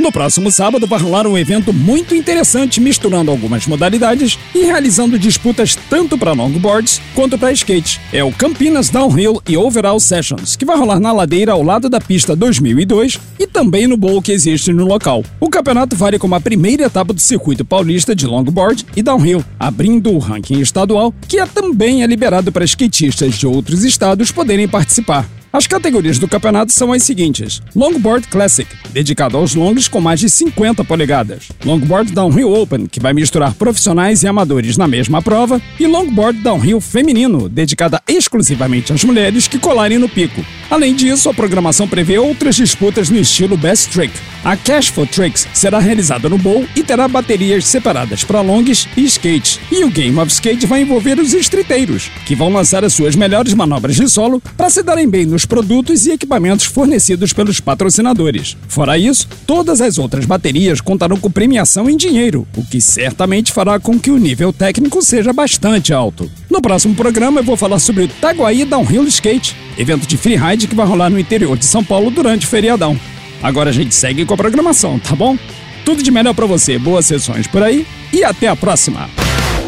No próximo sábado vai rolar um evento muito interessante misturando algumas modalidades e realizando disputas tanto para longboards quanto para skate. É o Campinas Downhill e Overall Sessions, que vai rolar na ladeira ao lado da pista 2002 e também no bowl que existe no local. O campeonato vale como a primeira etapa do circuito paulista de longboard e downhill, abrindo o ranking estadual, que é também é liberado para skatistas de outros estados poderem participar. As categorias do campeonato são as seguintes: Longboard Classic, dedicado aos longos com mais de 50 polegadas. Longboard Downhill Open, que vai misturar profissionais e amadores na mesma prova. E Longboard Downhill Feminino, dedicada exclusivamente às mulheres que colarem no pico. Além disso, a programação prevê outras disputas no estilo Best Trick. A Cash for Tricks será realizada no bowl e terá baterias separadas para longs e skates. E o Game of Skate vai envolver os estriteiros, que vão lançar as suas melhores manobras de solo para se darem bem nos produtos e equipamentos fornecidos pelos patrocinadores. Fora isso, todas as outras baterias contarão com premiação em dinheiro, o que certamente fará com que o nível técnico seja bastante alto. No próximo programa eu vou falar sobre o Taguaí Downhill Skate, evento de freeride que vai rolar no interior de São Paulo durante o feriadão. Agora a gente segue com a programação, tá bom? Tudo de melhor para você, boas sessões por aí e até a próxima!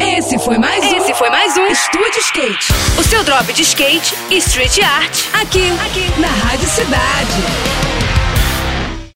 Esse foi mais um. Esse foi mais um Estúdio Skate. O seu drop de skate e street art. Aqui, aqui, na Rádio Cidade.